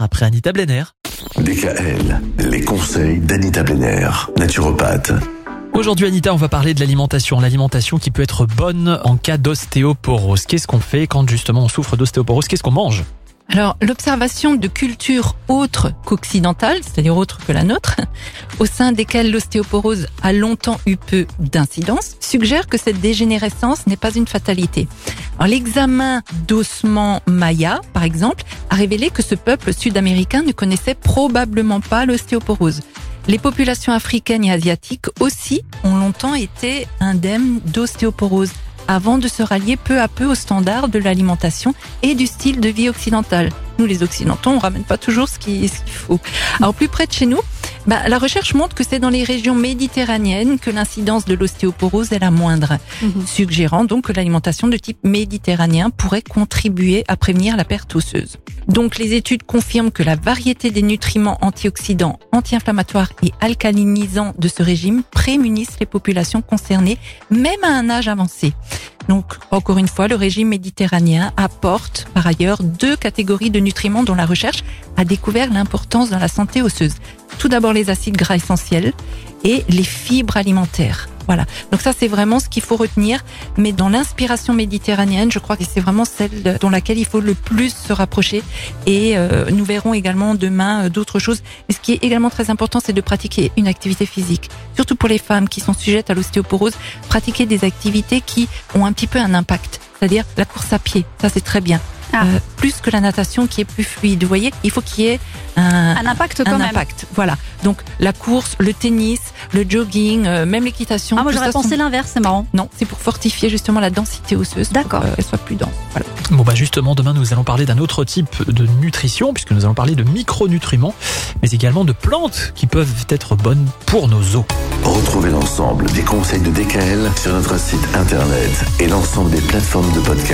après Anita Blenner. DKL, les conseils d'Anita Blenner, naturopathe. Aujourd'hui Anita, on va parler de l'alimentation. L'alimentation qui peut être bonne en cas d'ostéoporose. Qu'est-ce qu'on fait quand justement on souffre d'ostéoporose? Qu'est-ce qu'on mange? Alors, l'observation de cultures autres qu'occidentales, c'est-à-dire autres que la nôtre, au sein desquelles l'ostéoporose a longtemps eu peu d'incidence, suggère que cette dégénérescence n'est pas une fatalité. L'examen d'ossement maya, par exemple, a révélé que ce peuple sud-américain ne connaissait probablement pas l'ostéoporose. Les populations africaines et asiatiques aussi ont longtemps été indemnes d'ostéoporose avant de se rallier peu à peu aux standards de l'alimentation et du style de vie occidental. Nous, les Occidentaux, on ramène pas toujours ce qu'il faut. Alors, plus près de chez nous, bah, la recherche montre que c'est dans les régions méditerranéennes que l'incidence de l'ostéoporose est la moindre, mhm. suggérant donc que l'alimentation de type méditerranéen pourrait contribuer à prévenir la perte osseuse. Donc les études confirment que la variété des nutriments antioxydants, anti-inflammatoires et alcalinisants de ce régime prémunissent les populations concernées, même à un âge avancé. Donc, encore une fois, le régime méditerranéen apporte par ailleurs deux catégories de nutriments dont la recherche a découvert l'importance dans la santé osseuse. Tout d'abord les acides gras essentiels et les fibres alimentaires. Voilà. Donc ça, c'est vraiment ce qu'il faut retenir. Mais dans l'inspiration méditerranéenne, je crois que c'est vraiment celle dans laquelle il faut le plus se rapprocher. Et euh, nous verrons également demain euh, d'autres choses. Mais ce qui est également très important, c'est de pratiquer une activité physique. Surtout pour les femmes qui sont sujettes à l'ostéoporose, pratiquer des activités qui ont un petit peu un impact. C'est-à-dire la course à pied. Ça, c'est très bien. Ah. Euh, plus que la natation qui est plus fluide. Vous voyez, il faut qu'il y ait un, un impact quand un impact. Voilà. Donc la course, le tennis, le jogging, euh, même l'équitation. Ah moi j'aurais pensé l'inverse, c'est marrant. Non, c'est pour fortifier justement la densité osseuse. D'accord. Qu'elle soit plus dense. Voilà. Bon bah justement demain nous allons parler d'un autre type de nutrition puisque nous allons parler de micronutriments, mais également de plantes qui peuvent être bonnes pour nos os. Retrouvez l'ensemble des conseils de DKL sur notre site internet et l'ensemble des plateformes de podcast.